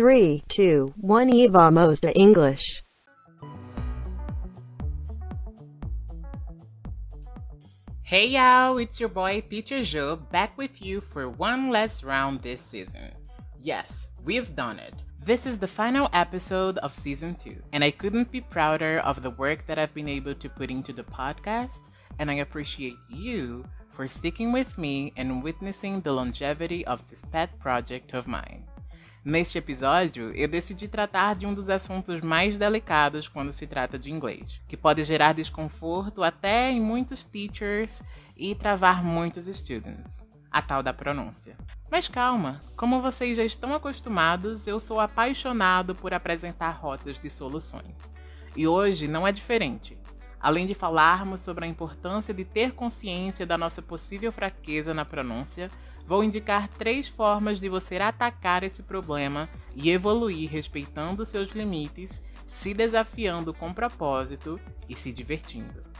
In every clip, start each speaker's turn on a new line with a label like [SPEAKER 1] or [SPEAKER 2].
[SPEAKER 1] 3, 2, 1 Eva Mosta English.
[SPEAKER 2] Hey y'all, it's your boy Teacher Joe back with you for one last round this season. Yes, we've done it. This is the final episode of season 2, and I couldn't be prouder of the work that I've been able to put into the podcast, and I appreciate you for sticking with me and witnessing the longevity of this pet project of mine. Neste episódio, eu decidi tratar de um dos assuntos mais delicados quando se trata de inglês, que pode gerar desconforto até em muitos teachers e travar muitos students a tal da pronúncia. Mas calma, como vocês já estão acostumados, eu sou apaixonado por apresentar rotas de soluções. E hoje não é diferente. Além de falarmos sobre a importância de ter consciência da nossa possível fraqueza na pronúncia, vou indicar três formas de você atacar esse problema e evoluir respeitando seus limites, se desafiando com propósito e se divertindo.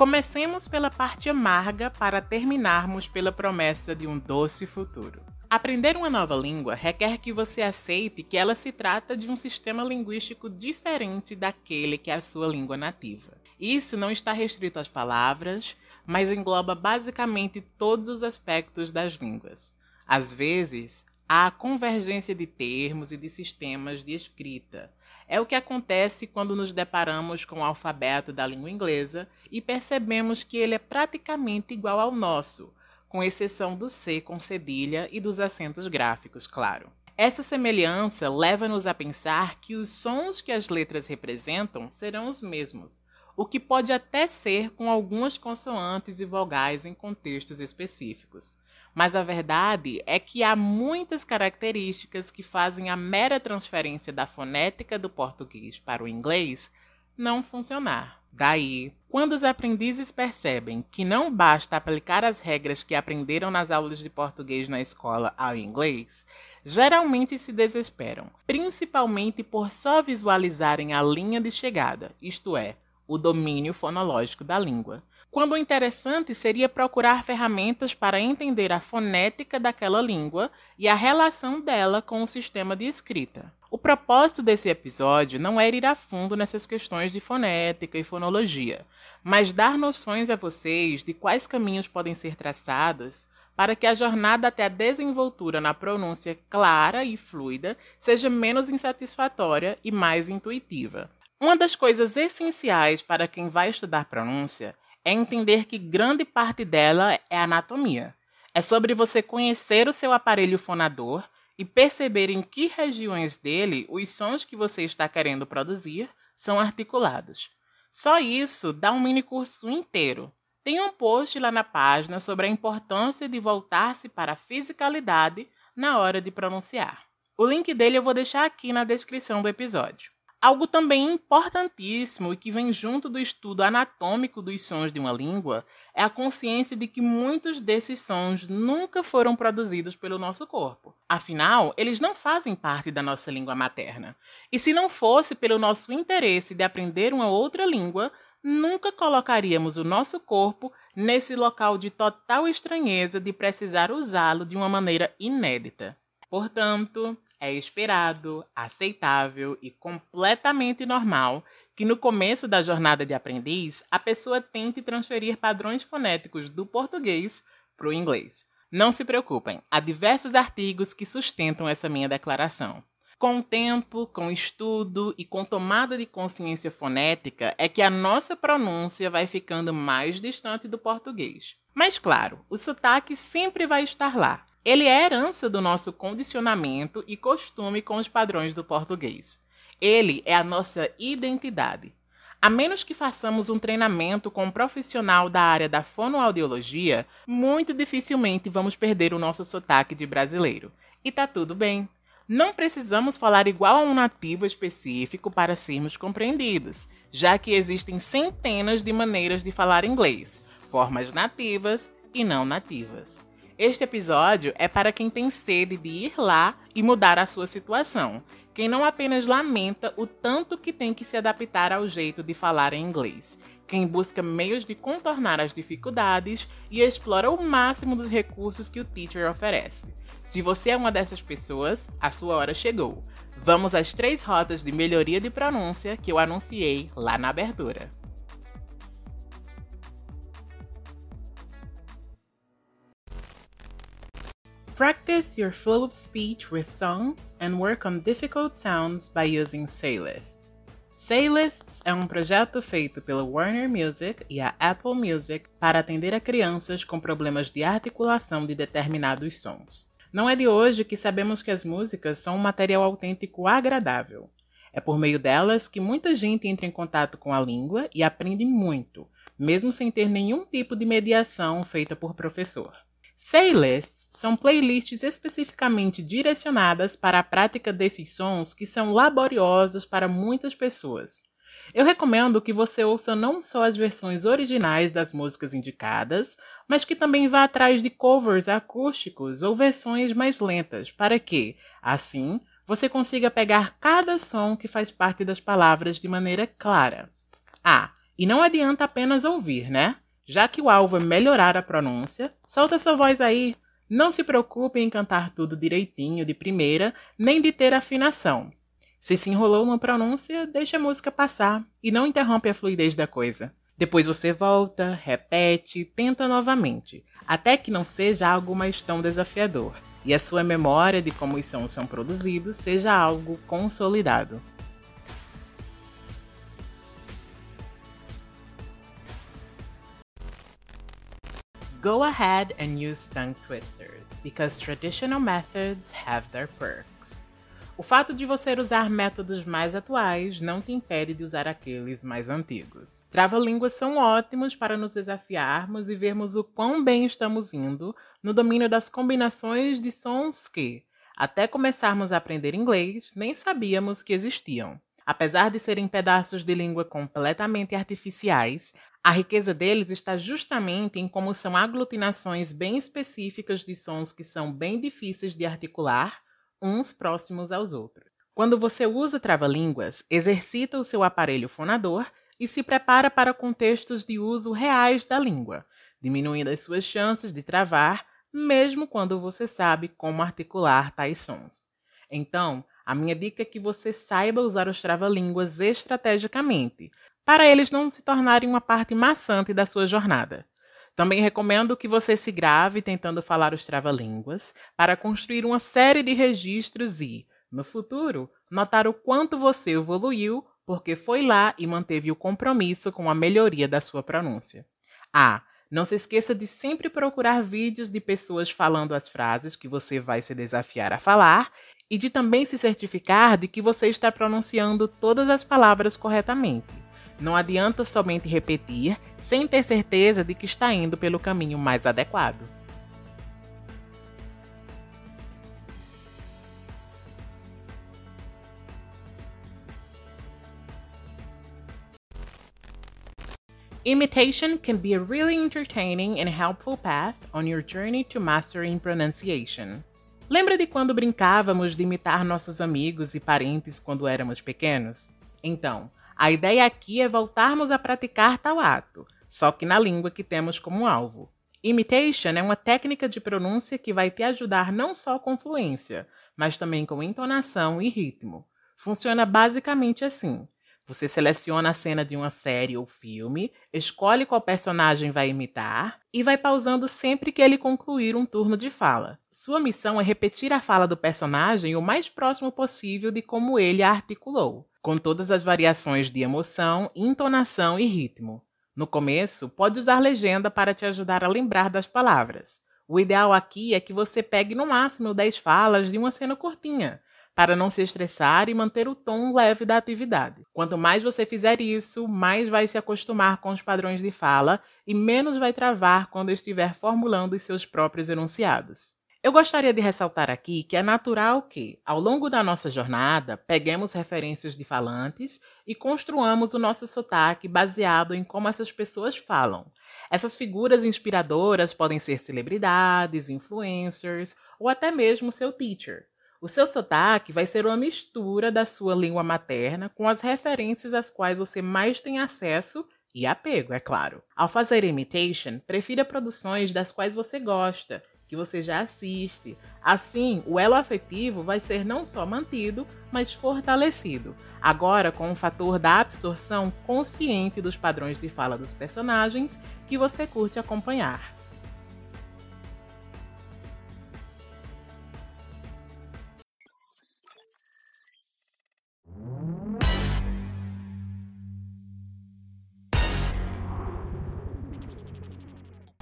[SPEAKER 2] Comecemos pela parte amarga para terminarmos pela promessa de um doce futuro. Aprender uma nova língua requer que você aceite que ela se trata de um sistema linguístico diferente daquele que é a sua língua nativa. Isso não está restrito às palavras, mas engloba basicamente todos os aspectos das línguas. Às vezes, há a convergência de termos e de sistemas de escrita, é o que acontece quando nos deparamos com o alfabeto da língua inglesa e percebemos que ele é praticamente igual ao nosso, com exceção do C com cedilha e dos acentos gráficos, claro. Essa semelhança leva-nos a pensar que os sons que as letras representam serão os mesmos, o que pode até ser com algumas consoantes e vogais em contextos específicos. Mas a verdade é que há muitas características que fazem a mera transferência da fonética do português para o inglês não funcionar. Daí, quando os aprendizes percebem que não basta aplicar as regras que aprenderam nas aulas de português na escola ao inglês, geralmente se desesperam, principalmente por só visualizarem a linha de chegada, isto é, o domínio fonológico da língua, quando o interessante seria procurar ferramentas para entender a fonética daquela língua e a relação dela com o sistema de escrita. O propósito desse episódio não era ir a fundo nessas questões de fonética e fonologia, mas dar noções a vocês de quais caminhos podem ser traçados para que a jornada até a desenvoltura na pronúncia clara e fluida seja menos insatisfatória e mais intuitiva. Uma das coisas essenciais para quem vai estudar pronúncia é entender que grande parte dela é anatomia. É sobre você conhecer o seu aparelho fonador e perceber em que regiões dele os sons que você está querendo produzir são articulados. Só isso dá um mini curso inteiro. Tem um post lá na página sobre a importância de voltar-se para a fisicalidade na hora de pronunciar. O link dele eu vou deixar aqui na descrição do episódio. Algo também importantíssimo e que vem junto do estudo anatômico dos sons de uma língua é a consciência de que muitos desses sons nunca foram produzidos pelo nosso corpo. Afinal, eles não fazem parte da nossa língua materna. E se não fosse pelo nosso interesse de aprender uma outra língua, nunca colocaríamos o nosso corpo nesse local de total estranheza de precisar usá-lo de uma maneira inédita. Portanto, é esperado, aceitável e completamente normal que no começo da jornada de aprendiz a pessoa tente transferir padrões fonéticos do português para o inglês. Não se preocupem, há diversos artigos que sustentam essa minha declaração. Com o tempo, com estudo e com tomada de consciência fonética é que a nossa pronúncia vai ficando mais distante do português. Mas claro, o sotaque sempre vai estar lá, ele é herança do nosso condicionamento e costume com os padrões do português. Ele é a nossa identidade. A menos que façamos um treinamento com um profissional da área da fonoaudiologia, muito dificilmente vamos perder o nosso sotaque de brasileiro. E tá tudo bem. Não precisamos falar igual a um nativo específico para sermos compreendidos, já que existem centenas de maneiras de falar inglês, formas nativas e não nativas. Este episódio é para quem tem sede de ir lá e mudar a sua situação, quem não apenas lamenta o tanto que tem que se adaptar ao jeito de falar em inglês, quem busca meios de contornar as dificuldades e explora o máximo dos recursos que o teacher oferece. Se você é uma dessas pessoas, a sua hora chegou. Vamos às três rotas de melhoria de pronúncia que eu anunciei lá na abertura. Practice your flow of speech with songs and work on difficult sounds by using saylists. Saylists é um projeto feito pela Warner Music e a Apple Music para atender a crianças com problemas de articulação de determinados sons. Não é de hoje que sabemos que as músicas são um material autêntico agradável. É por meio delas que muita gente entra em contato com a língua e aprende muito, mesmo sem ter nenhum tipo de mediação feita por professor. Saylists são playlists especificamente direcionadas para a prática desses sons que são laboriosos para muitas pessoas. Eu recomendo que você ouça não só as versões originais das músicas indicadas, mas que também vá atrás de covers acústicos ou versões mais lentas, para que, assim, você consiga pegar cada som que faz parte das palavras de maneira clara. Ah, e não adianta apenas ouvir, né? Já que o alvo é melhorar a pronúncia, solta sua voz aí. Não se preocupe em cantar tudo direitinho de primeira, nem de ter afinação. Se se enrolou uma pronúncia, deixa a música passar e não interrompe a fluidez da coisa. Depois você volta, repete, tenta novamente, até que não seja algo mais tão desafiador e a sua memória de como os sons são produzidos seja algo consolidado. Go ahead and use tongue twisters, because traditional methods have their perks. O fato de você usar métodos mais atuais não te impede de usar aqueles mais antigos. Trava-línguas são ótimos para nos desafiarmos e vermos o quão bem estamos indo no domínio das combinações de sons que, até começarmos a aprender inglês, nem sabíamos que existiam. Apesar de serem pedaços de língua completamente artificiais, a riqueza deles está justamente em como são aglutinações bem específicas de sons que são bem difíceis de articular, uns próximos aos outros. Quando você usa trava-línguas, exercita o seu aparelho fonador e se prepara para contextos de uso reais da língua, diminuindo as suas chances de travar, mesmo quando você sabe como articular tais sons. Então, a minha dica é que você saiba usar os trava-línguas estrategicamente, para eles não se tornarem uma parte maçante da sua jornada. Também recomendo que você se grave tentando falar os trava-línguas para construir uma série de registros e, no futuro, notar o quanto você evoluiu porque foi lá e manteve o compromisso com a melhoria da sua pronúncia. Ah, não se esqueça de sempre procurar vídeos de pessoas falando as frases que você vai se desafiar a falar e de também se certificar de que você está pronunciando todas as palavras corretamente. Não adianta somente repetir sem ter certeza de que está indo pelo caminho mais adequado. Imitation can be a really entertaining and helpful path on your journey to mastering pronunciation. Lembra de quando brincávamos de imitar nossos amigos e parentes quando éramos pequenos? Então, a ideia aqui é voltarmos a praticar tal ato, só que na língua que temos como alvo. Imitation é uma técnica de pronúncia que vai te ajudar não só com fluência, mas também com entonação e ritmo. Funciona basicamente assim: você seleciona a cena de uma série ou filme, escolhe qual personagem vai imitar e vai pausando sempre que ele concluir um turno de fala. Sua missão é repetir a fala do personagem o mais próximo possível de como ele a articulou com todas as variações de emoção, entonação e ritmo. No começo, pode usar legenda para te ajudar a lembrar das palavras. O ideal aqui é que você pegue no máximo 10 falas de uma cena curtinha, para não se estressar e manter o tom leve da atividade. Quanto mais você fizer isso, mais vai se acostumar com os padrões de fala e menos vai travar quando estiver formulando os seus próprios enunciados. Eu gostaria de ressaltar aqui que é natural que, ao longo da nossa jornada, peguemos referências de falantes e construamos o nosso sotaque baseado em como essas pessoas falam. Essas figuras inspiradoras podem ser celebridades, influencers ou até mesmo seu teacher. O seu sotaque vai ser uma mistura da sua língua materna com as referências às quais você mais tem acesso e apego, é claro. Ao fazer imitation, prefira produções das quais você gosta, que você já assiste. Assim, o elo afetivo vai ser não só mantido, mas fortalecido. Agora, com o fator da absorção consciente dos padrões de fala dos personagens que você curte acompanhar.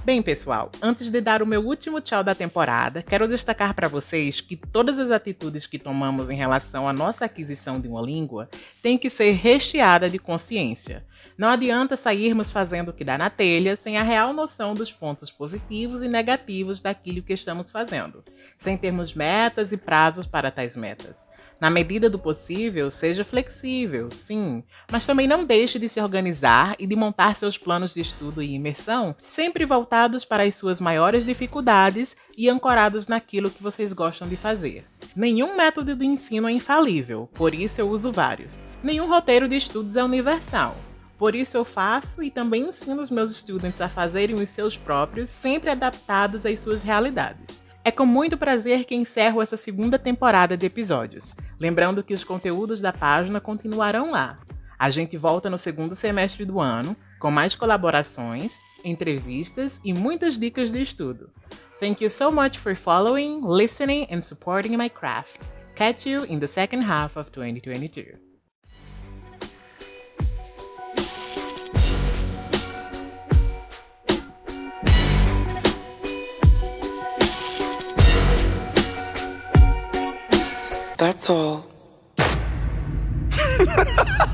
[SPEAKER 2] Bem, pessoal, antes de dar o meu último tchau da temporada, quero destacar para vocês que todas as atitudes que tomamos em relação à nossa aquisição de uma língua têm que ser recheada de consciência. Não adianta sairmos fazendo o que dá na telha sem a real noção dos pontos positivos e negativos daquilo que estamos fazendo, sem termos metas e prazos para tais metas. Na medida do possível, seja flexível, sim, mas também não deixe de se organizar e de montar seus planos de estudo e imersão, sempre voltados para as suas maiores dificuldades e ancorados naquilo que vocês gostam de fazer. Nenhum método de ensino é infalível, por isso eu uso vários. Nenhum roteiro de estudos é universal. Por isso eu faço e também ensino os meus estudantes a fazerem os seus próprios, sempre adaptados às suas realidades. É com muito prazer que encerro essa segunda temporada de episódios. Lembrando que os conteúdos da página continuarão lá. A gente volta no segundo semestre do ano, com mais colaborações, entrevistas e muitas dicas de estudo. Thank you so much for following, listening, and supporting my craft. Catch you in the second half of 2022. That's all.